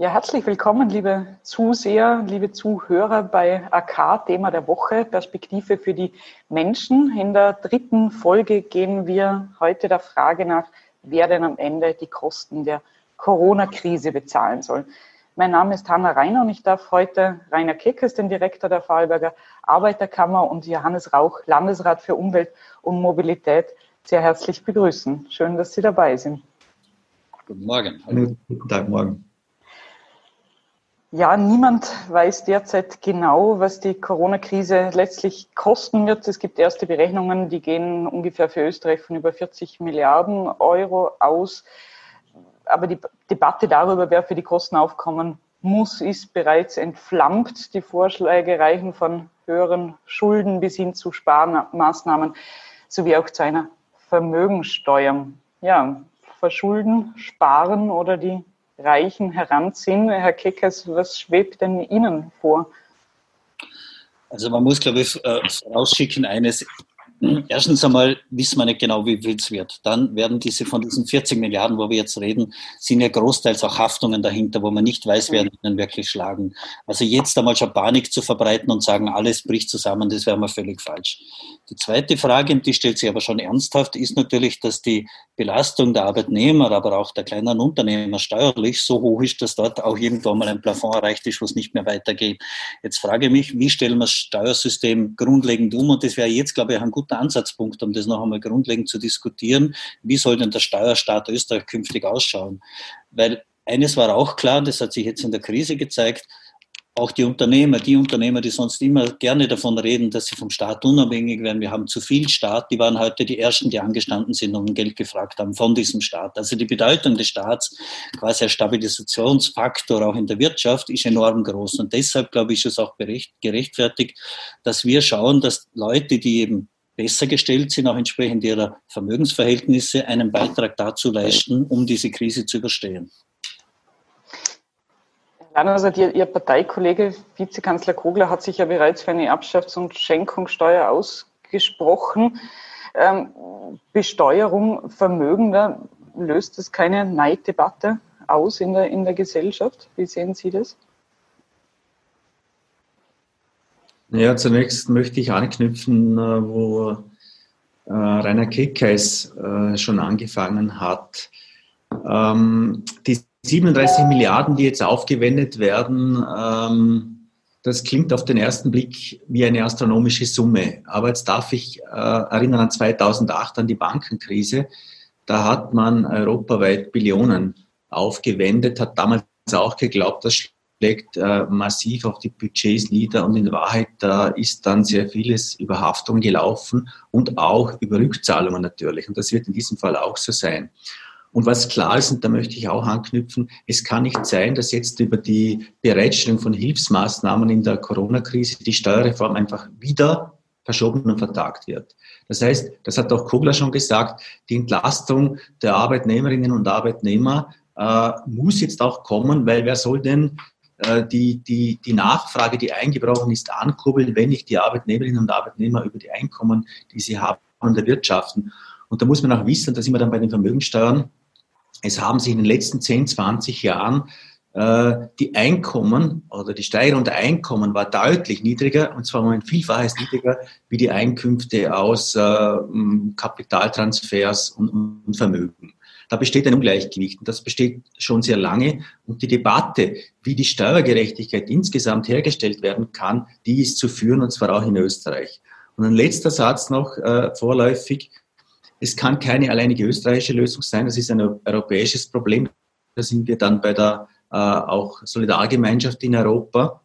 Ja, herzlich willkommen, liebe Zuseher, liebe Zuhörer bei AK, Thema der Woche, Perspektive für die Menschen. In der dritten Folge gehen wir heute der Frage nach, wer denn am Ende die Kosten der Corona-Krise bezahlen soll. Mein Name ist Hanna Reiner und ich darf heute Rainer Keckes, den Direktor der Vorarlberger Arbeiterkammer und Johannes Rauch, Landesrat für Umwelt und Mobilität, sehr herzlich begrüßen. Schön, dass Sie dabei sind. Guten Morgen. Hallo. Guten Tag, morgen. Ja, niemand weiß derzeit genau, was die Corona-Krise letztlich kosten wird. Es gibt erste Berechnungen, die gehen ungefähr für Österreich von über 40 Milliarden Euro aus. Aber die Debatte darüber, wer für die Kosten aufkommen muss, ist bereits entflammt. Die Vorschläge reichen von höheren Schulden bis hin zu Sparmaßnahmen sowie auch zu einer Vermögensteuer. Ja, verschulden, sparen oder die Reichen heranziehen. Herr Keckers, was schwebt denn Ihnen vor? Also man muss, glaube ich, äh, rausschicken eines. Erstens einmal wissen wir nicht genau, wie viel es wird. Dann werden diese von diesen 40 Milliarden, wo wir jetzt reden, sind ja großteils auch Haftungen dahinter, wo man nicht weiß, wer ihnen wirklich schlagen. Also jetzt einmal schon Panik zu verbreiten und sagen, alles bricht zusammen, das wäre mal völlig falsch. Die zweite Frage, und die stellt sich aber schon ernsthaft, ist natürlich, dass die Belastung der Arbeitnehmer, aber auch der kleinen Unternehmer steuerlich so hoch ist, dass dort auch irgendwann mal ein Plafond erreicht ist, wo es nicht mehr weitergeht. Jetzt frage ich mich, wie stellen wir das Steuersystem grundlegend um? Und das wäre jetzt, glaube ich, ein guter Ansatzpunkt, um das noch einmal grundlegend zu diskutieren. Wie soll denn der Steuerstaat Österreich künftig ausschauen? Weil eines war auch klar, das hat sich jetzt in der Krise gezeigt, auch die Unternehmer, die Unternehmer, die sonst immer gerne davon reden, dass sie vom Staat unabhängig werden, wir haben zu viel Staat, die waren heute die Ersten, die angestanden sind und Geld gefragt haben von diesem Staat. Also die Bedeutung des Staats, quasi als Stabilisationsfaktor auch in der Wirtschaft, ist enorm groß. Und deshalb, glaube ich, ist es auch gerechtfertigt, dass wir schauen, dass Leute, die eben besser gestellt sind, auch entsprechend ihrer Vermögensverhältnisse, einen Beitrag dazu leisten, um diese Krise zu überstehen. Also Ihr, Ihr Parteikollege Vizekanzler Kogler hat sich ja bereits für eine Erbschafts- und Schenkungssteuer ausgesprochen. Ähm, Besteuerung Vermögender, löst das keine Neiddebatte aus in der, in der Gesellschaft? Wie sehen Sie das? Ja, zunächst möchte ich anknüpfen, äh, wo äh, Rainer Keckheis äh, schon angefangen hat. Ähm, die 37 Milliarden, die jetzt aufgewendet werden, ähm, das klingt auf den ersten Blick wie eine astronomische Summe. Aber jetzt darf ich erinnern an 2008, an die Bankenkrise. Da hat man europaweit Billionen aufgewendet, hat damals auch geglaubt, das schlägt äh, massiv auf die Budgets nieder und in Wahrheit da ist dann sehr vieles über Haftung gelaufen und auch über Rückzahlungen natürlich. Und das wird in diesem Fall auch so sein. Und was klar ist, und da möchte ich auch anknüpfen, es kann nicht sein, dass jetzt über die Bereitstellung von Hilfsmaßnahmen in der Corona-Krise die Steuerreform einfach wieder verschoben und vertagt wird. Das heißt, das hat auch Kogler schon gesagt, die Entlastung der Arbeitnehmerinnen und Arbeitnehmer äh, muss jetzt auch kommen, weil wer soll denn äh, die, die, die Nachfrage, die eingebrochen ist, ankurbeln, wenn nicht die Arbeitnehmerinnen und Arbeitnehmer über die Einkommen, die sie haben, an der Wirtschaften. Und da muss man auch wissen, da sind wir dann bei den Vermögensteuern, es haben sich in den letzten 10, 20 Jahren äh, die Einkommen oder die Steigerung der Einkommen war deutlich niedriger und zwar um ein Vielfaches niedriger wie die Einkünfte aus äh, Kapitaltransfers und, und Vermögen. Da besteht ein Ungleichgewicht und das besteht schon sehr lange. Und die Debatte, wie die Steuergerechtigkeit insgesamt hergestellt werden kann, die ist zu führen und zwar auch in Österreich. Und ein letzter Satz noch äh, vorläufig. Es kann keine alleinige österreichische Lösung sein, das ist ein europäisches Problem. Da sind wir dann bei der äh, auch Solidargemeinschaft in Europa.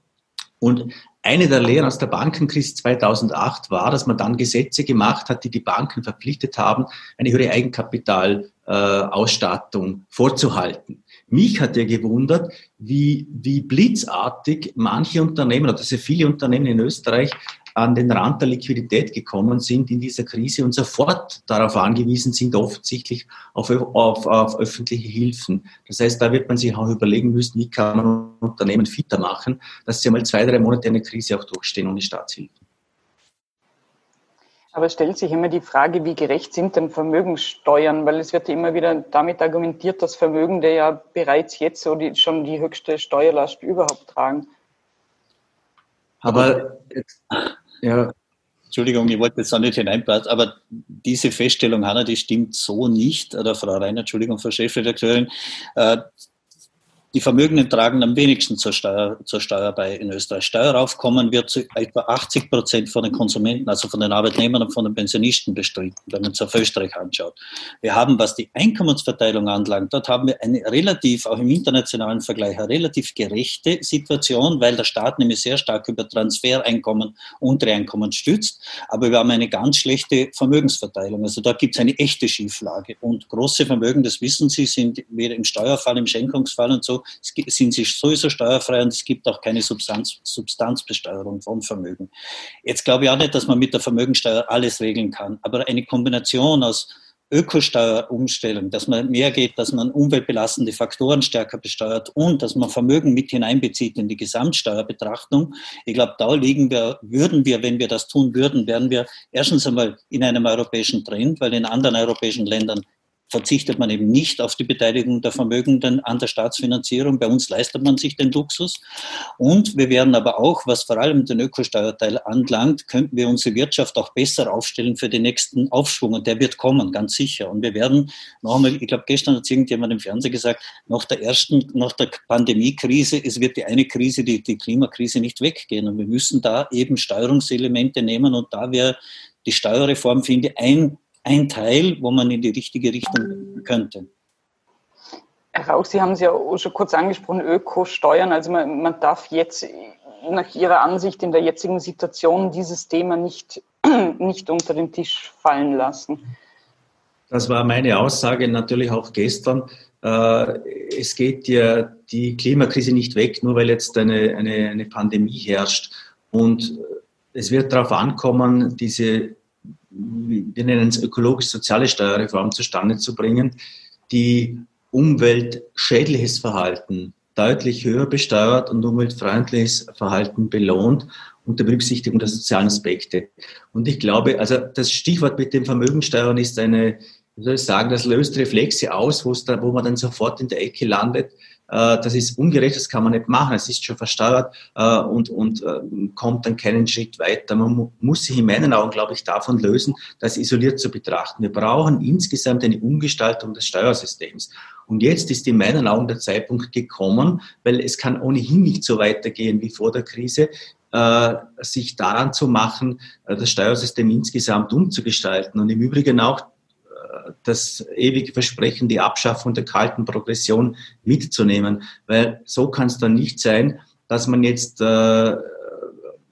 Und eine der Lehren aus der Bankenkrise 2008 war, dass man dann Gesetze gemacht hat, die die Banken verpflichtet haben, eine höhere Eigenkapitalausstattung vorzuhalten. Mich hat ja gewundert, wie, wie blitzartig manche Unternehmen oder sehr viele Unternehmen in Österreich an den Rand der Liquidität gekommen sind in dieser Krise und sofort darauf angewiesen sind, offensichtlich auf, auf, auf öffentliche Hilfen. Das heißt, da wird man sich auch überlegen müssen, wie kann man Unternehmen fitter machen, dass sie einmal zwei, drei Monate eine Krise auch durchstehen ohne Staatshilfen. Aber es stellt sich immer die Frage, wie gerecht sind denn Vermögenssteuern? Weil es wird immer wieder damit argumentiert, dass Vermögende ja bereits jetzt so die, schon die höchste Steuerlast überhaupt tragen. Aber ja, Entschuldigung, ich wollte jetzt auch nicht hineinpassen, aber diese Feststellung, Hanna, die stimmt so nicht. Oder Frau Reiner, Entschuldigung, Frau Chefredakteurin, äh, die Vermögenden tragen am wenigsten zur Steuer, zur Steuer bei in Österreich. Steueraufkommen wird zu etwa 80 Prozent von den Konsumenten, also von den Arbeitnehmern und von den Pensionisten bestritten, wenn man es auf Österreich anschaut. Wir haben, was die Einkommensverteilung anlangt, dort haben wir eine relativ, auch im internationalen Vergleich, eine relativ gerechte Situation, weil der Staat nämlich sehr stark über Transfereinkommen, untere Einkommen stützt. Aber wir haben eine ganz schlechte Vermögensverteilung. Also da gibt es eine echte Schieflage. Und große Vermögen, das wissen Sie, sind weder im Steuerfall, im Schenkungsfall und so sind sie sowieso steuerfrei und es gibt auch keine Substanz, Substanzbesteuerung von Vermögen. Jetzt glaube ich auch nicht, dass man mit der Vermögensteuer alles regeln kann, aber eine Kombination aus Ökosteuerumstellung, dass man mehr geht, dass man umweltbelastende Faktoren stärker besteuert und dass man Vermögen mit hineinbezieht in die Gesamtsteuerbetrachtung. Ich glaube, da liegen wir, würden wir, wenn wir das tun würden, wären wir erstens einmal in einem europäischen Trend, weil in anderen europäischen Ländern verzichtet man eben nicht auf die Beteiligung der Vermögenden an der Staatsfinanzierung. Bei uns leistet man sich den Luxus. Und wir werden aber auch, was vor allem den Ökosteuerteil anlangt, könnten wir unsere Wirtschaft auch besser aufstellen für den nächsten Aufschwung. Und der wird kommen, ganz sicher. Und wir werden noch einmal, ich glaube, gestern hat irgendjemand im Fernsehen gesagt, nach der ersten, nach der Pandemiekrise, es wird die eine Krise, die, die Klimakrise nicht weggehen. Und wir müssen da eben Steuerungselemente nehmen. Und da wäre die Steuerreform, finde ich, ein ein Teil, wo man in die richtige Richtung gehen könnte. Herr Rauch, Sie haben es ja auch schon kurz angesprochen, Ökosteuern. Also man, man darf jetzt nach Ihrer Ansicht in der jetzigen Situation dieses Thema nicht, nicht unter den Tisch fallen lassen. Das war meine Aussage natürlich auch gestern. Äh, es geht ja die Klimakrise nicht weg, nur weil jetzt eine, eine, eine Pandemie herrscht. Und es wird darauf ankommen, diese wir nennen es ökologisch-soziale Steuerreform zustande zu bringen, die umweltschädliches Verhalten deutlich höher besteuert und umweltfreundliches Verhalten belohnt unter Berücksichtigung der sozialen Aspekte. Und ich glaube, also das Stichwort mit dem Vermögensteuern ist eine, wie soll ich sagen, das löst Reflexe aus, wo man dann sofort in der Ecke landet das ist ungerecht, das kann man nicht machen, es ist schon versteuert äh, und, und äh, kommt dann keinen Schritt weiter. Man muss sich in meinen Augen, glaube ich, davon lösen, das isoliert zu betrachten. Wir brauchen insgesamt eine Umgestaltung des Steuersystems. Und jetzt ist in meinen Augen der Zeitpunkt gekommen, weil es kann ohnehin nicht so weitergehen wie vor der Krise, sich daran zu machen, das Steuersystem insgesamt umzugestalten und im Übrigen auch das ewige Versprechen, die Abschaffung der kalten Progression mitzunehmen. Weil so kann es dann nicht sein, dass man jetzt äh,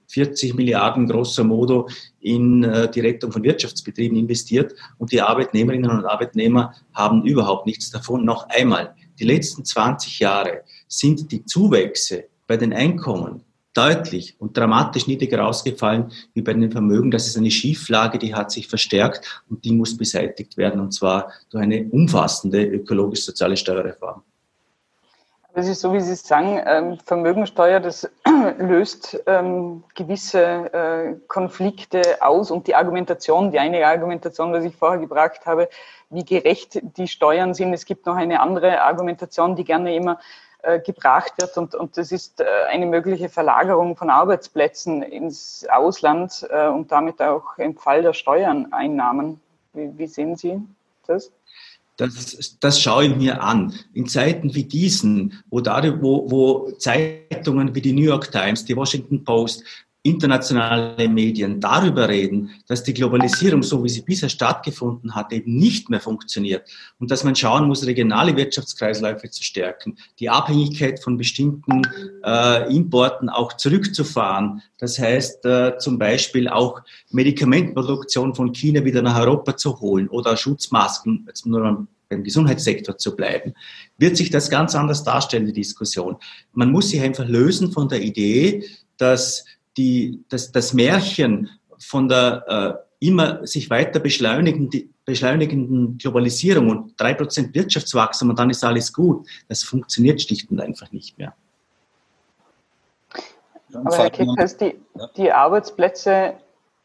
40 Milliarden grosso modo in äh, die Rettung von Wirtschaftsbetrieben investiert und die Arbeitnehmerinnen und Arbeitnehmer haben überhaupt nichts davon. Noch einmal, die letzten 20 Jahre sind die Zuwächse bei den Einkommen deutlich und dramatisch niedriger ausgefallen wie bei den Vermögen. Das ist eine Schieflage, die hat sich verstärkt und die muss beseitigt werden und zwar durch eine umfassende ökologisch-soziale Steuerreform. Das ist so, wie Sie sagen, ähm, Vermögensteuer, das löst ähm, gewisse äh, Konflikte aus und die Argumentation, die eine Argumentation, die ich vorher gebracht habe, wie gerecht die Steuern sind. Es gibt noch eine andere Argumentation, die gerne immer äh, gebracht wird. Und, und das ist äh, eine mögliche Verlagerung von Arbeitsplätzen ins Ausland äh, und damit auch im Fall der Steuerneinnahmen. Wie, wie sehen Sie das? Das, das schaue ich mir an. In Zeiten wie diesen, wo, wo, wo Zeitungen wie die New York Times, die Washington Post, internationale Medien darüber reden, dass die Globalisierung, so wie sie bisher stattgefunden hat, eben nicht mehr funktioniert und dass man schauen muss, regionale Wirtschaftskreisläufe zu stärken, die Abhängigkeit von bestimmten äh, Importen auch zurückzufahren. Das heißt äh, zum Beispiel auch Medikamentenproduktion von China wieder nach Europa zu holen oder Schutzmasken, jetzt nur beim Gesundheitssektor zu bleiben, wird sich das ganz anders darstellen, die Diskussion. Man muss sich einfach lösen von der Idee, dass die, das, das Märchen von der äh, immer sich weiter beschleunigenden, beschleunigenden Globalisierung und drei Prozent Wirtschaftswachstum und dann ist alles gut, das funktioniert schlicht und einfach nicht mehr. Aber Herr Kickers, die, die Arbeitsplätze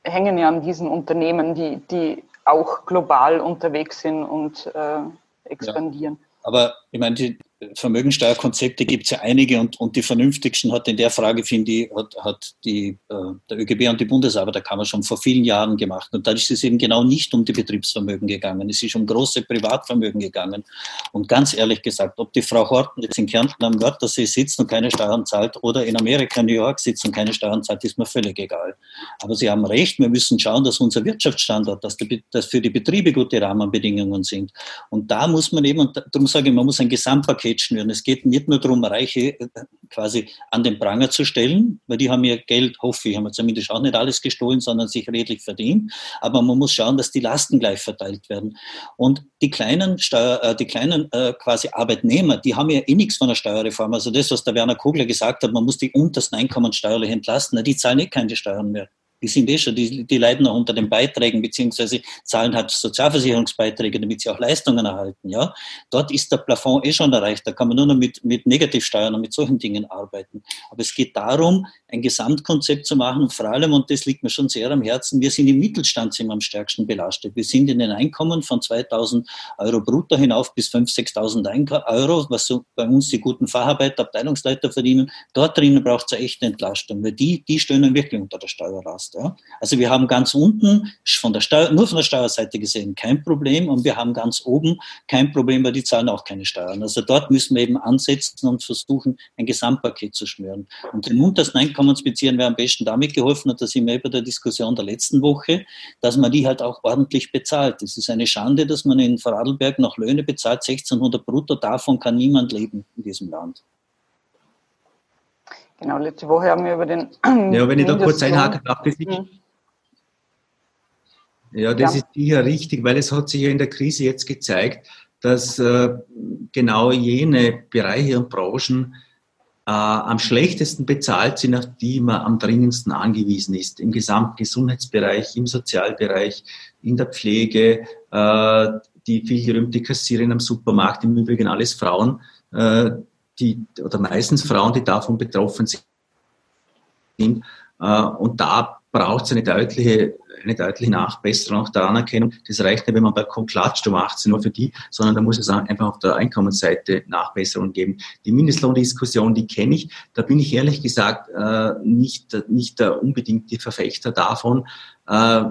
hängen ja an diesen Unternehmen, die, die auch global unterwegs sind und äh, expandieren. Ja. Aber ich meine, die, Vermögensteuerkonzepte gibt es ja einige und, und die vernünftigsten hat in der Frage, finde ich, hat, hat die, äh, der ÖGB und die Bundesarbeiterkammer schon vor vielen Jahren gemacht. Und da ist es eben genau nicht um die Betriebsvermögen gegangen. Es ist um große Privatvermögen gegangen. Und ganz ehrlich gesagt, ob die Frau Horten jetzt in Kärnten am Wörthersee sitzt und keine Steuern zahlt oder in Amerika, New York sitzt und keine Steuern zahlt, ist mir völlig egal. Aber Sie haben recht, wir müssen schauen, dass unser Wirtschaftsstandort, dass, die, dass für die Betriebe gute Rahmenbedingungen sind. Und da muss man eben, und darum sage ich, man muss ein Gesamtpaket Paket schnüren. Es geht nicht nur darum, Reiche äh, quasi an den Pranger zu stellen, weil die haben ja Geld, hoffe ich, haben zumindest auch nicht alles gestohlen, sondern sich redlich verdient. Aber man muss schauen, dass die Lasten gleich verteilt werden. Und die kleinen, Steuer, äh, die kleinen äh, quasi Arbeitnehmer, die haben ja eh nichts von der Steuerreform. Also das, was der Werner Kogler gesagt hat, man muss die untersten Einkommen steuerlich entlasten, die zahlen eh keine Steuern mehr die sind eh schon, die, die leiden auch unter den Beiträgen, beziehungsweise zahlen halt Sozialversicherungsbeiträge, damit sie auch Leistungen erhalten. Ja? Dort ist der Plafond eh schon erreicht, da kann man nur noch mit, mit Negativsteuern und mit solchen Dingen arbeiten. Aber es geht darum, ein Gesamtkonzept zu machen vor allem, und das liegt mir schon sehr am Herzen, wir sind im Mittelstand sind am stärksten belastet. Wir sind in den Einkommen von 2000 Euro brutto hinauf bis 5.000, 6.000 Euro, was so bei uns die guten Facharbeiter, Abteilungsleiter verdienen. Dort drinnen braucht es eine echte Entlastung, weil die, die stöhnen wirklich unter der Steuerlast hast. Ja? Also wir haben ganz unten von der Steuer, nur von der Steuerseite gesehen kein Problem und wir haben ganz oben kein Problem, weil die zahlen auch keine Steuern. Also dort müssen wir eben ansetzen und versuchen, ein Gesamtpaket zu schnüren. Und den untersten Einkommensbeziehern wäre am besten damit geholfen, und da sind wir bei der Diskussion der letzten Woche, dass man die halt auch ordentlich bezahlt. Es ist eine Schande, dass man in Vorarlberg noch Löhne bezahlt, 1600 brutto, davon kann niemand leben in diesem Land. Genau, letzte Woche haben wir über den. Ja, wenn ich da kurz einhaken darf, das hm. Ja, das ja. ist sicher richtig, weil es hat sich ja in der Krise jetzt gezeigt, dass äh, genau jene Bereiche und Branchen äh, am schlechtesten bezahlt sind, auf die man am dringendsten angewiesen ist. Im gesamten Gesundheitsbereich, im Sozialbereich, in der Pflege, äh, die viel gerühmte Kassiererin am Supermarkt, im Übrigen alles Frauen, äh, die, oder meistens Frauen, die davon betroffen sind. Äh, und da braucht es eine deutliche, eine deutliche Nachbesserung auch der Anerkennung. Das reicht nicht, wenn man Balkon klatscht um 18 Uhr für die, sondern da muss es einfach auf der Einkommensseite Nachbesserungen geben. Die Mindestlohndiskussion, die kenne ich. Da bin ich ehrlich gesagt äh, nicht, nicht der unbedingte Verfechter davon äh,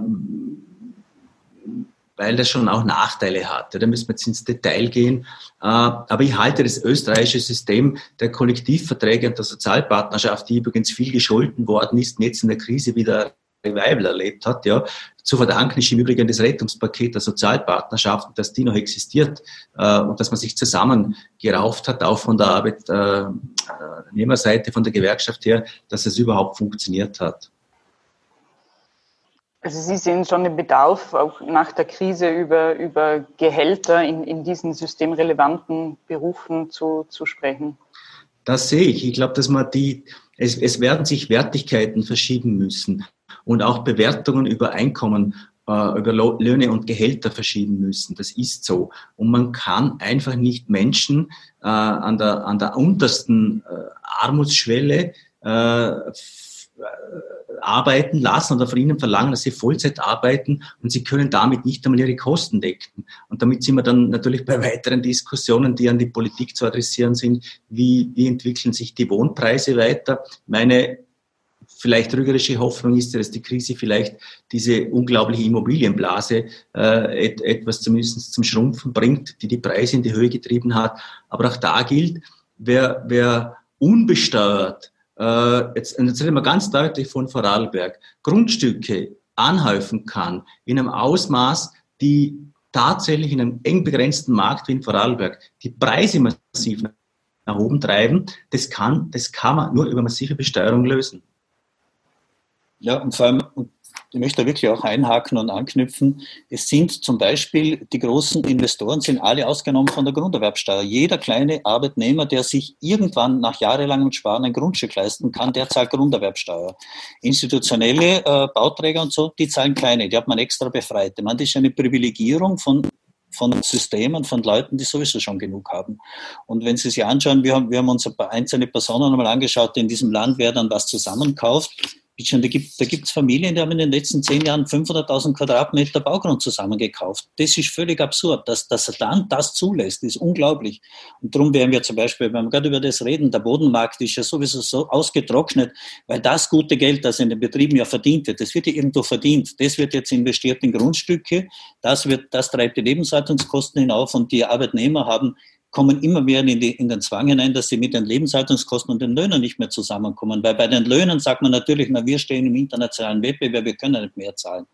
weil das schon auch Nachteile hat. Da müssen wir jetzt ins Detail gehen. Äh, aber ich halte das österreichische System der Kollektivverträge und der Sozialpartnerschaft, die übrigens viel gescholten worden ist jetzt in der Krise wieder Revival erlebt hat, ja, zu verdanken ist im Übrigen das Rettungspaket der Sozialpartnerschaft, dass die noch existiert äh, und dass man sich zusammen gerauft hat, auch von der Arbeitnehmerseite, von der Gewerkschaft her, dass es überhaupt funktioniert hat. Also Sie sehen schon den Bedarf, auch nach der Krise über, über Gehälter in, in diesen systemrelevanten Berufen zu, zu sprechen. Das sehe ich. Ich glaube, dass man die, es, es werden sich Wertigkeiten verschieben müssen und auch Bewertungen über Einkommen, äh, über Löhne und Gehälter verschieben müssen. Das ist so. Und man kann einfach nicht Menschen äh, an, der, an der untersten äh, Armutsschwelle äh, arbeiten lassen oder von ihnen verlangen, dass sie Vollzeit arbeiten und sie können damit nicht einmal ihre Kosten decken. Und damit sind wir dann natürlich bei weiteren Diskussionen, die an die Politik zu adressieren sind. Wie, wie entwickeln sich die Wohnpreise weiter? Meine vielleicht trügerische Hoffnung ist, dass die Krise vielleicht diese unglaubliche Immobilienblase äh, et, etwas zumindest zum Schrumpfen bringt, die die Preise in die Höhe getrieben hat. Aber auch da gilt, wer, wer unbesteuert äh, jetzt, jetzt reden wir ganz deutlich von Vorarlberg, Grundstücke anhäufen kann in einem Ausmaß, die tatsächlich in einem eng begrenzten Markt wie in Vorarlberg die Preise massiv nach oben treiben, das kann, das kann man nur über massive Besteuerung lösen. Ja, und vor allem, ich möchte da wirklich auch einhaken und anknüpfen. Es sind zum Beispiel, die großen Investoren sind alle ausgenommen von der Grunderwerbsteuer. Jeder kleine Arbeitnehmer, der sich irgendwann nach jahrelangem Sparen ein Grundstück leisten kann, der zahlt Grunderwerbsteuer. Institutionelle äh, Bauträger und so, die zahlen keine, die hat man extra befreit. Meine, das ist eine Privilegierung von von Systemen, von Leuten, die sowieso schon genug haben. Und wenn Sie sich anschauen, wir haben, wir haben uns ein paar einzelne Personen einmal angeschaut, in diesem Land, wer dann was zusammenkauft, da gibt gibt's Familien, die haben in den letzten zehn Jahren 500.000 Quadratmeter Baugrund zusammengekauft. Das ist völlig absurd. Dass, dass er dann das zulässt, ist unglaublich. Und darum werden wir zum Beispiel, wenn wir gerade über das reden, der Bodenmarkt ist ja sowieso so ausgetrocknet, weil das gute Geld, das in den Betrieben ja verdient wird, das wird ja irgendwo verdient. Das wird jetzt investiert in Grundstücke. Das wird, das treibt die Lebenshaltungskosten hinauf und die Arbeitnehmer haben kommen immer mehr in, die, in, den Zwang hinein, dass sie mit den Lebenshaltungskosten und den Löhnen nicht mehr zusammenkommen. Weil bei den Löhnen sagt man natürlich, na, wir stehen im internationalen Wettbewerb, wir können nicht mehr zahlen.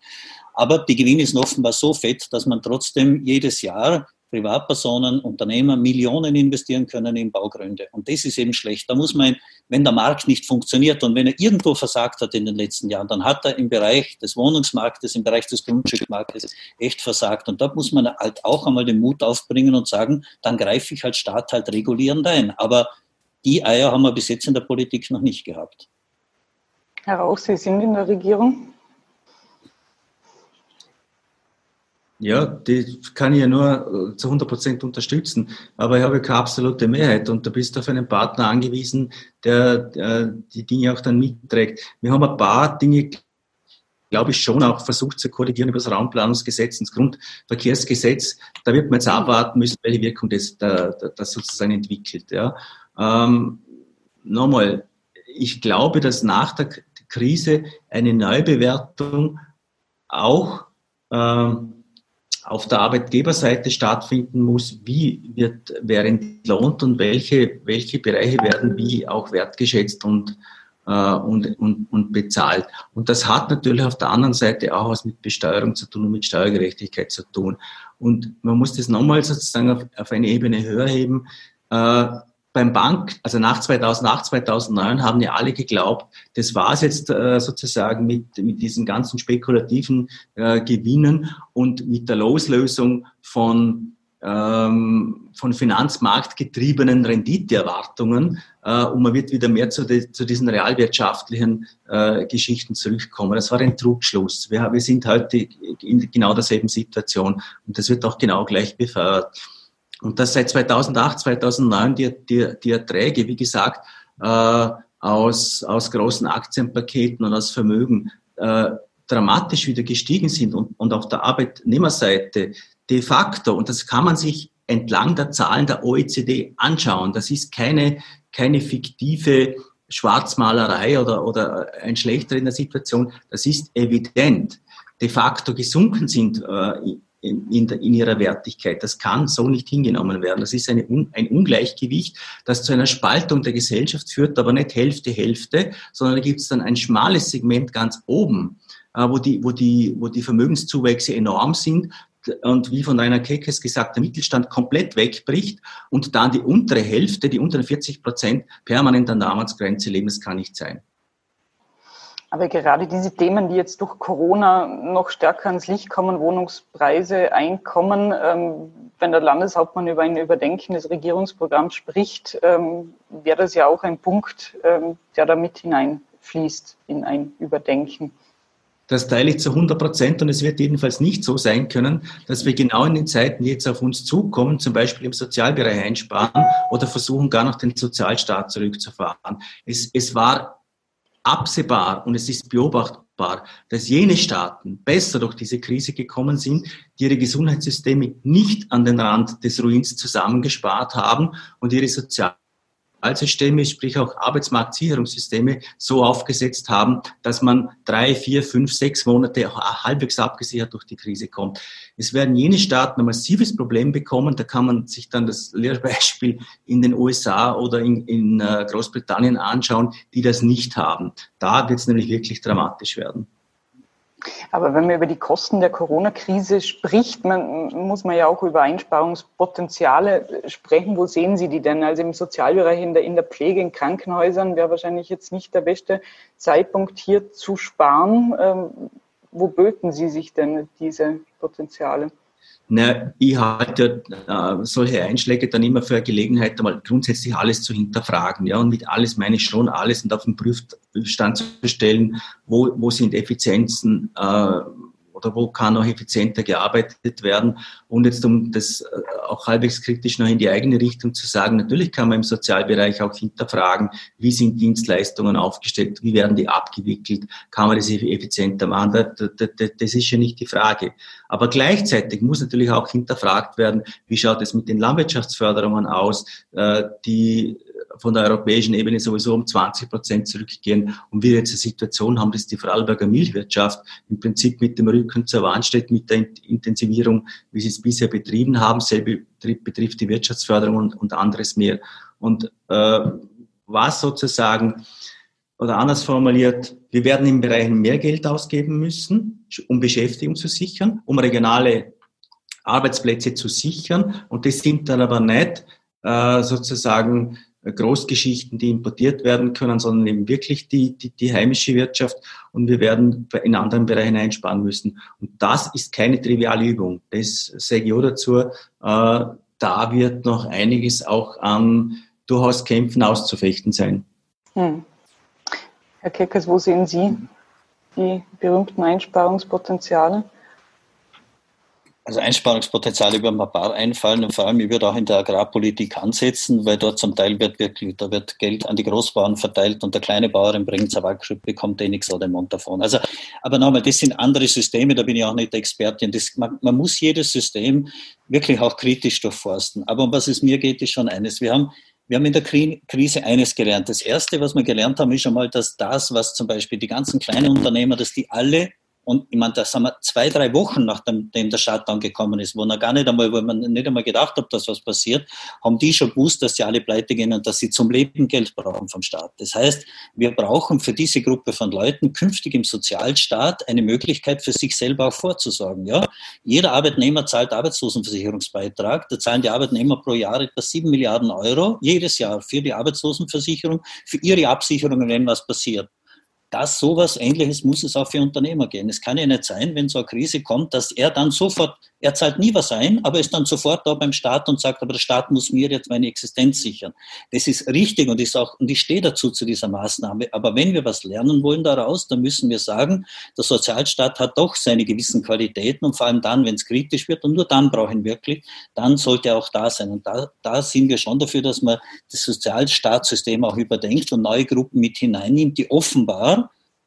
Aber die Gewinne sind offenbar so fett, dass man trotzdem jedes Jahr Privatpersonen, Unternehmer Millionen investieren können in Baugründe. Und das ist eben schlecht. Da muss man, wenn der Markt nicht funktioniert und wenn er irgendwo versagt hat in den letzten Jahren, dann hat er im Bereich des Wohnungsmarktes, im Bereich des Grundstückmarktes echt versagt. Und da muss man halt auch einmal den Mut aufbringen und sagen, dann greife ich als Staat halt regulierend ein. Aber die Eier haben wir bis jetzt in der Politik noch nicht gehabt. Herr Rauch, Sie sind in der Regierung. Ja, die kann ich ja nur äh, zu 100 Prozent unterstützen. Aber ich habe keine absolute Mehrheit und da bist du auf einen Partner angewiesen, der, der die Dinge auch dann mitträgt. Wir haben ein paar Dinge, glaube ich, schon auch versucht zu korrigieren über das Raumplanungsgesetz, ins Grundverkehrsgesetz. Da wird man jetzt abwarten müssen, welche Wirkung das, da, das sozusagen entwickelt. Ja. Ähm, nochmal, ich glaube, dass nach der Krise eine Neubewertung auch ähm, auf der Arbeitgeberseite stattfinden muss, wie wird, wer entlohnt und welche, welche Bereiche werden wie auch wertgeschätzt und, äh, und, und, und bezahlt. Und das hat natürlich auf der anderen Seite auch was mit Besteuerung zu tun und mit Steuergerechtigkeit zu tun. Und man muss das nochmal sozusagen auf, auf eine Ebene höher heben. Äh, beim Bank, also nach 2008, 2009 haben ja alle geglaubt, das war es jetzt äh, sozusagen mit, mit diesen ganzen spekulativen äh, Gewinnen und mit der Loslösung von, ähm, von finanzmarktgetriebenen Renditeerwartungen äh, und man wird wieder mehr zu, de, zu diesen realwirtschaftlichen äh, Geschichten zurückkommen. Das war ein Trugschluss. Wir, wir sind heute in genau derselben Situation und das wird auch genau gleich befeuert. Und dass seit 2008, 2009 die, die, die Erträge, wie gesagt, äh, aus, aus großen Aktienpaketen und aus Vermögen äh, dramatisch wieder gestiegen sind und, und auf der Arbeitnehmerseite de facto, und das kann man sich entlang der Zahlen der OECD anschauen, das ist keine, keine fiktive Schwarzmalerei oder, oder ein schlechter in der Situation, das ist evident, de facto gesunken sind äh, in, in, ihrer Wertigkeit. Das kann so nicht hingenommen werden. Das ist eine, ein Ungleichgewicht, das zu einer Spaltung der Gesellschaft führt, aber nicht Hälfte, Hälfte, sondern da gibt es dann ein schmales Segment ganz oben, äh, wo, die, wo, die, wo die Vermögenszuwächse enorm sind, und wie von Rainer Kekes gesagt, der Mittelstand komplett wegbricht und dann die untere Hälfte, die unteren 40 Prozent permanent an der Armutsgrenze leben, das kann nicht sein. Aber gerade diese Themen, die jetzt durch Corona noch stärker ans Licht kommen, Wohnungspreise, Einkommen, ähm, wenn der Landeshauptmann über ein Überdenken des Regierungsprogramms spricht, ähm, wäre das ja auch ein Punkt, ähm, der da mit hineinfließt in ein Überdenken. Das teile ich zu 100 Prozent und es wird jedenfalls nicht so sein können, dass wir genau in den Zeiten, die jetzt auf uns zukommen, zum Beispiel im Sozialbereich einsparen oder versuchen, gar noch den Sozialstaat zurückzufahren. Es, es war absehbar und es ist beobachtbar, dass jene Staaten besser durch diese Krise gekommen sind, die ihre Gesundheitssysteme nicht an den Rand des Ruins zusammengespart haben und ihre Sozial Sozialsysteme, sprich auch Arbeitsmarktsicherungssysteme so aufgesetzt haben, dass man drei, vier, fünf, sechs Monate auch halbwegs abgesichert durch die Krise kommt. Es werden jene Staaten ein massives Problem bekommen, da kann man sich dann das Lehrbeispiel in den USA oder in, in äh, Großbritannien anschauen, die das nicht haben. Da wird es nämlich wirklich dramatisch werden. Aber wenn man über die Kosten der Corona-Krise spricht, man, muss man ja auch über Einsparungspotenziale sprechen. Wo sehen Sie die denn? Also im Sozialbereich, in der, in der Pflege, in Krankenhäusern wäre wahrscheinlich jetzt nicht der beste Zeitpunkt hier zu sparen. Ähm, wo böten Sie sich denn diese Potenziale? Na, ich halte äh, solche Einschläge dann immer für eine Gelegenheit, einmal grundsätzlich alles zu hinterfragen. Ja, und mit alles meine ich schon alles und auf den Prüfstand zu stellen, wo, wo sind Effizienzen, äh, oder wo kann noch effizienter gearbeitet werden. Und jetzt um das äh, auch halbwegs kritisch noch in die eigene Richtung zu sagen, natürlich kann man im Sozialbereich auch hinterfragen, wie sind Dienstleistungen aufgestellt, wie werden die abgewickelt, kann man das effizienter machen. Das ist ja nicht die Frage. Aber gleichzeitig muss natürlich auch hinterfragt werden, wie schaut es mit den Landwirtschaftsförderungen aus, äh, die von der europäischen Ebene sowieso um 20 Prozent zurückgehen und wir jetzt eine Situation haben, dass die Vorarlberger Milchwirtschaft im Prinzip mit dem Rücken zur Wand steht, mit der Intensivierung, wie sie es bisher betrieben haben. Selbe betrifft die Wirtschaftsförderung und, und anderes mehr. Und äh, was sozusagen, oder anders formuliert, wir werden in Bereichen mehr Geld ausgeben müssen, um Beschäftigung zu sichern, um regionale Arbeitsplätze zu sichern. Und das sind dann aber nicht äh, sozusagen Großgeschichten, die importiert werden können, sondern eben wirklich die, die, die heimische Wirtschaft und wir werden in anderen Bereichen einsparen müssen. Und das ist keine triviale Übung. Das sage ich auch dazu. Äh, da wird noch einiges auch an durchaus Kämpfen auszufechten sein. Hm. Herr Keckers, wo sehen Sie die berühmten Einsparungspotenziale? Also Einsparungspotenzial über ein paar einfallen und vor allem, ich würde auch in der Agrarpolitik ansetzen, weil dort zum Teil wird wirklich, da wird Geld an die Großbauern verteilt und der kleine Bauerin bringt es Waldschritt, bekommt eh nichts oder Mund davon. Also, aber nochmal, das sind andere Systeme, da bin ich auch nicht Expertin. Das, man, man muss jedes System wirklich auch kritisch durchforsten. Aber um was es mir geht, ist schon eines. Wir haben wir haben in der Krise eines gelernt. Das Erste, was wir gelernt haben, ist schon mal, dass das, was zum Beispiel die ganzen kleinen Unternehmer, dass die alle und ich meine, da sind wir zwei, drei Wochen nachdem der Shutdown gekommen ist, wo man gar nicht einmal, wo man nicht einmal gedacht hat, dass was passiert, haben die schon gewusst, dass sie alle pleite gehen und dass sie zum Leben Geld brauchen vom Staat. Das heißt, wir brauchen für diese Gruppe von Leuten künftig im Sozialstaat eine Möglichkeit für sich selber auch vorzusorgen. Ja? Jeder Arbeitnehmer zahlt Arbeitslosenversicherungsbeitrag. Da zahlen die Arbeitnehmer pro Jahr etwa sieben Milliarden Euro jedes Jahr für die Arbeitslosenversicherung, für ihre Absicherung, wenn was passiert das sowas ähnliches muss es auch für Unternehmer gehen. Es kann ja nicht sein, wenn so eine Krise kommt, dass er dann sofort, er zahlt nie was ein, aber ist dann sofort da beim Staat und sagt, aber der Staat muss mir jetzt meine Existenz sichern. Das ist richtig und ist auch, und ich stehe dazu zu dieser Maßnahme. Aber wenn wir was lernen wollen daraus, dann müssen wir sagen, der Sozialstaat hat doch seine gewissen Qualitäten und vor allem dann, wenn es kritisch wird und nur dann brauchen wir wirklich, dann sollte er auch da sein. Und da, da sind wir schon dafür, dass man das Sozialstaatssystem auch überdenkt und neue Gruppen mit hineinnimmt, die offenbar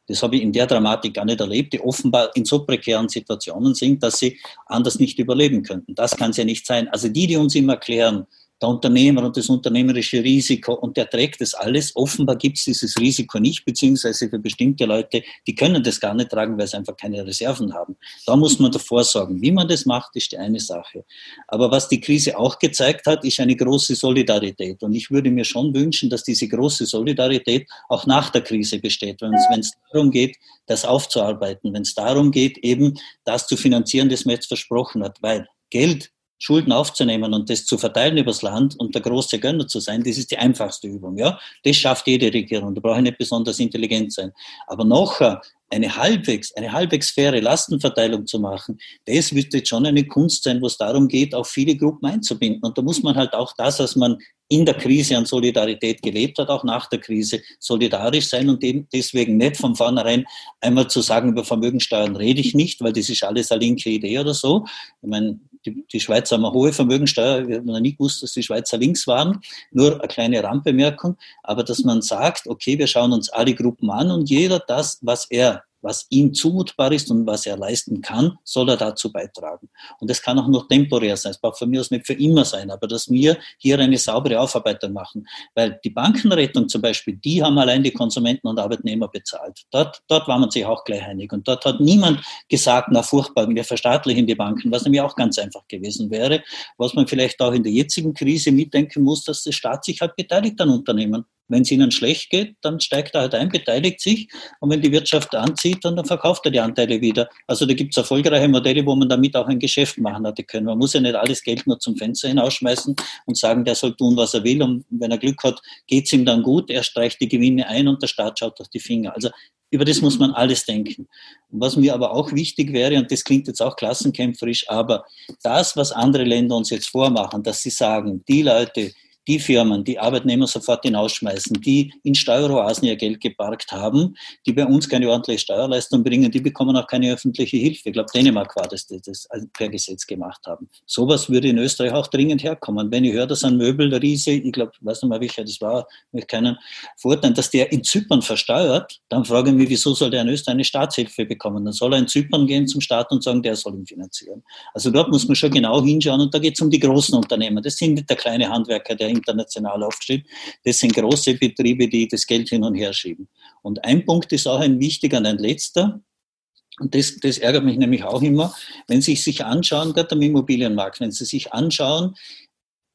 das habe ich in der Dramatik gar nicht erlebt, die offenbar in so prekären Situationen sind, dass sie anders nicht überleben könnten. Das kann es ja nicht sein. Also die, die uns immer erklären, der Unternehmer und das unternehmerische Risiko und der trägt das alles. Offenbar gibt es dieses Risiko nicht, beziehungsweise für bestimmte Leute, die können das gar nicht tragen, weil sie einfach keine Reserven haben. Da muss man davor sorgen. Wie man das macht, ist die eine Sache. Aber was die Krise auch gezeigt hat, ist eine große Solidarität. Und ich würde mir schon wünschen, dass diese große Solidarität auch nach der Krise besteht, wenn es darum geht, das aufzuarbeiten, wenn es darum geht, eben das zu finanzieren, das man jetzt versprochen hat. Weil Geld Schulden aufzunehmen und das zu verteilen übers Land und der große Gönner zu sein, das ist die einfachste Übung. Ja? Das schafft jede Regierung. Da brauche ich nicht besonders intelligent sein. Aber nachher eine halbwegs, eine halbwegs faire Lastenverteilung zu machen, das wird jetzt schon eine Kunst sein, wo es darum geht, auch viele Gruppen einzubinden. Und da muss man halt auch das, was man in der Krise an Solidarität gelebt hat, auch nach der Krise solidarisch sein und eben deswegen nicht von vornherein einmal zu sagen, über Vermögensteuern rede ich nicht, weil das ist alles eine linke Idee oder so. Ich meine, die, die Schweizer haben eine hohe Vermögensteuer. Wir haben noch nie gewusst, dass die Schweizer links waren. Nur eine kleine Randbemerkung. Aber dass man sagt, okay, wir schauen uns alle Gruppen an und jeder das, was er was ihm zumutbar ist und was er leisten kann, soll er dazu beitragen. Und das kann auch noch temporär sein. Es braucht von mir aus nicht für immer sein, aber dass wir hier eine saubere Aufarbeitung machen. Weil die Bankenrettung zum Beispiel, die haben allein die Konsumenten und Arbeitnehmer bezahlt. Dort, dort war man sich auch gleich einig. Und dort hat niemand gesagt, na furchtbar, wir verstaatlichen die Banken, was nämlich auch ganz einfach gewesen wäre. Was man vielleicht auch in der jetzigen Krise mitdenken muss, dass der Staat sich halt beteiligt an Unternehmen. Wenn es ihnen schlecht geht, dann steigt er halt ein, beteiligt sich und wenn die Wirtschaft anzieht, dann, dann verkauft er die Anteile wieder. Also da gibt es erfolgreiche Modelle, wo man damit auch ein Geschäft machen hatte können. Man muss ja nicht alles Geld nur zum Fenster hinausschmeißen und sagen, der soll tun, was er will und wenn er Glück hat, geht es ihm dann gut, er streicht die Gewinne ein und der Staat schaut durch die Finger. Also über das muss man alles denken. Und was mir aber auch wichtig wäre, und das klingt jetzt auch klassenkämpferisch, aber das, was andere Länder uns jetzt vormachen, dass sie sagen, die Leute, die Firmen, die Arbeitnehmer sofort hinausschmeißen, die in Steueroasen ihr Geld geparkt haben, die bei uns keine ordentliche Steuerleistung bringen, die bekommen auch keine öffentliche Hilfe. Ich glaube, Dänemark war das, die das per Gesetz gemacht haben. Sowas würde in Österreich auch dringend herkommen. Wenn ich höre, dass ein Möbelriese, ich glaube, weiß nicht mal, welcher das war, mit keinen Vorurteilen, dass der in Zypern versteuert, dann frage ich mich, wieso soll der in Österreich eine Staatshilfe bekommen? Dann soll er in Zypern gehen zum Staat und sagen, der soll ihn finanzieren. Also dort muss man schon genau hinschauen und da geht es um die großen Unternehmen. Das sind nicht der kleine Handwerker, der international aufsteht. Das sind große Betriebe, die das Geld hin und her schieben. Und ein Punkt ist auch ein wichtiger und ein letzter. Und das, das ärgert mich nämlich auch immer, wenn Sie sich anschauen, gerade am Immobilienmarkt, wenn Sie sich anschauen,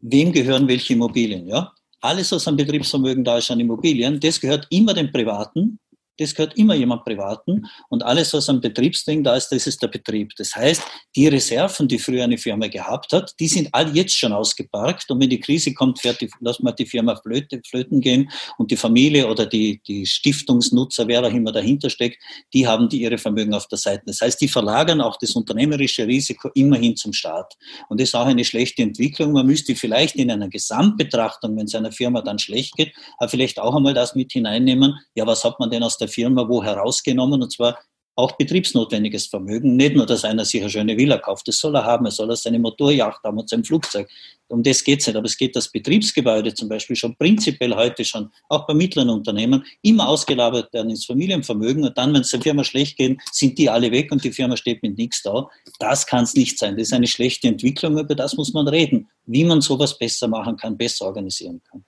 wem gehören welche Immobilien, ja? Alles, was an Betriebsvermögen da ist an Immobilien, das gehört immer den Privaten das gehört immer jemand Privaten und alles, was am Betriebsding da ist, das ist der Betrieb. Das heißt, die Reserven, die früher eine Firma gehabt hat, die sind all jetzt schon ausgeparkt und wenn die Krise kommt, fährt die, lassen wir die Firma flöten, gehen und die Familie oder die, die Stiftungsnutzer, wer auch immer dahinter steckt, die haben die ihre Vermögen auf der Seite. Das heißt, die verlagern auch das unternehmerische Risiko immerhin zum Staat. Und das ist auch eine schlechte Entwicklung. Man müsste vielleicht in einer Gesamtbetrachtung, wenn es einer Firma dann schlecht geht, vielleicht auch einmal das mit hineinnehmen, ja, was hat man denn aus der Firma wo herausgenommen, und zwar auch betriebsnotwendiges Vermögen. Nicht nur, dass einer sich eine schöne Villa kauft, das soll er haben, er soll er seine Motorjacht haben und sein Flugzeug. Um das geht es nicht. Aber es geht das Betriebsgebäude zum Beispiel schon prinzipiell heute schon, auch bei mittleren Unternehmen, immer ausgelagert werden ins Familienvermögen. Und dann, wenn es der Firma schlecht geht, sind die alle weg und die Firma steht mit nichts da. Das kann es nicht sein. Das ist eine schlechte Entwicklung. Über das muss man reden, wie man sowas besser machen kann, besser organisieren kann.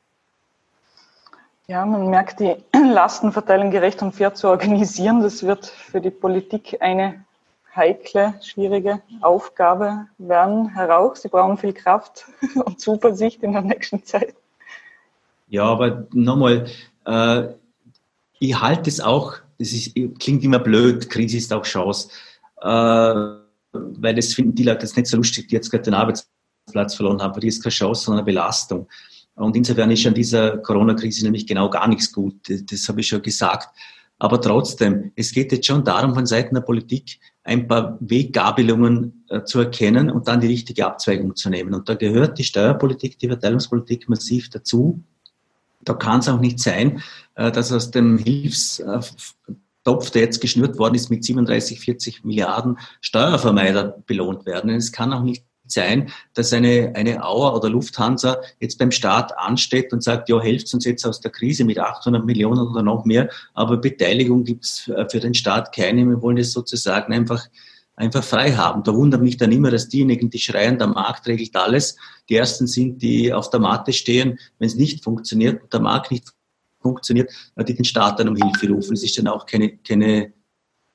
Ja, man merkt, die Lastenverteilung gerecht und fair zu organisieren, das wird für die Politik eine heikle, schwierige Aufgabe werden. Herr Rauch, Sie brauchen viel Kraft und Zuversicht in der nächsten Zeit. Ja, aber nochmal, äh, ich halte es auch, das ist, klingt immer blöd, Krise ist auch Chance, äh, weil das finden die Leute jetzt nicht so lustig, die jetzt gerade den Arbeitsplatz verloren haben, aber die ist keine Chance, sondern eine Belastung. Und insofern ist an dieser Corona-Krise nämlich genau gar nichts gut. Das, habe ich schon gesagt. Aber trotzdem, es geht jetzt schon darum, von Seiten der Politik ein paar Weggabelungen äh, zu erkennen und dann die richtige Abzweigung zu nehmen. Und da gehört die Steuerpolitik, die Verteilungspolitik massiv dazu. Da kann es auch nicht sein, äh, dass aus dem Hilfstopf, der jetzt geschnürt worden ist, mit 37, 40 Milliarden Steuervermeider belohnt werden. Es kann auch nicht sein, dass eine, eine Auer oder Lufthansa jetzt beim Staat ansteht und sagt, ja, helft uns jetzt aus der Krise mit 800 Millionen oder noch mehr, aber Beteiligung gibt's für den Staat keine. Wir wollen es sozusagen einfach, einfach frei haben. Da wundert mich dann immer, dass diejenigen, die schreien, der Markt regelt alles, die ersten sind, die auf der Matte stehen, wenn es nicht funktioniert, der Markt nicht funktioniert, die den Staat dann um Hilfe rufen. Es ist dann auch keine, keine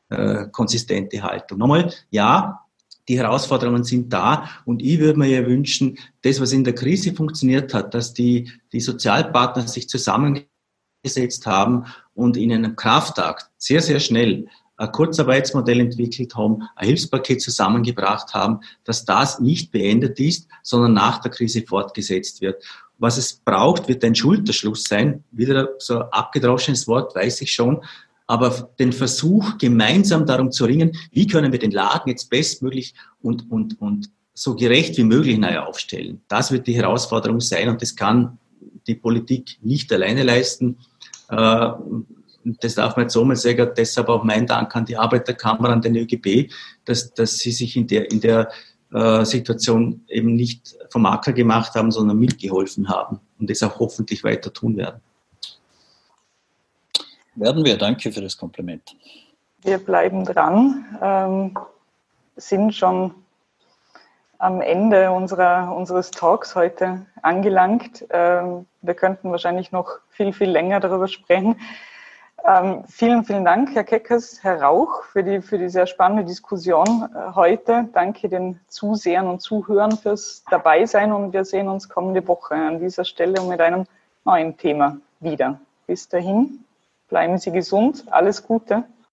äh, konsistente Haltung. Nochmal, ja, die Herausforderungen sind da und ich würde mir ja wünschen, das, was in der Krise funktioniert hat, dass die, die Sozialpartner sich zusammengesetzt haben und in einem Kraftakt sehr, sehr schnell ein Kurzarbeitsmodell entwickelt haben, ein Hilfspaket zusammengebracht haben, dass das nicht beendet ist, sondern nach der Krise fortgesetzt wird. Was es braucht, wird ein Schulterschluss sein. Wieder so ein abgedroschenes Wort, weiß ich schon aber den Versuch, gemeinsam darum zu ringen, wie können wir den Laden jetzt bestmöglich und, und, und so gerecht wie möglich neu aufstellen. Das wird die Herausforderung sein und das kann die Politik nicht alleine leisten. Äh, das darf man jetzt so mal sagen, deshalb auch mein Dank an die Arbeiterkammer, an den ÖGB, dass, dass sie sich in der, in der äh, Situation eben nicht vom Acker gemacht haben, sondern mitgeholfen haben und das auch hoffentlich weiter tun werden. Werden wir. Danke für das Kompliment. Wir bleiben dran, ähm, sind schon am Ende unserer, unseres Talks heute angelangt. Ähm, wir könnten wahrscheinlich noch viel, viel länger darüber sprechen. Ähm, vielen, vielen Dank, Herr Keckers, Herr Rauch, für die, für die sehr spannende Diskussion äh, heute. Danke den Zusehern und Zuhörern fürs Dabeisein und wir sehen uns kommende Woche an dieser Stelle mit einem neuen Thema wieder. Bis dahin. Bleiben Sie gesund. Alles Gute.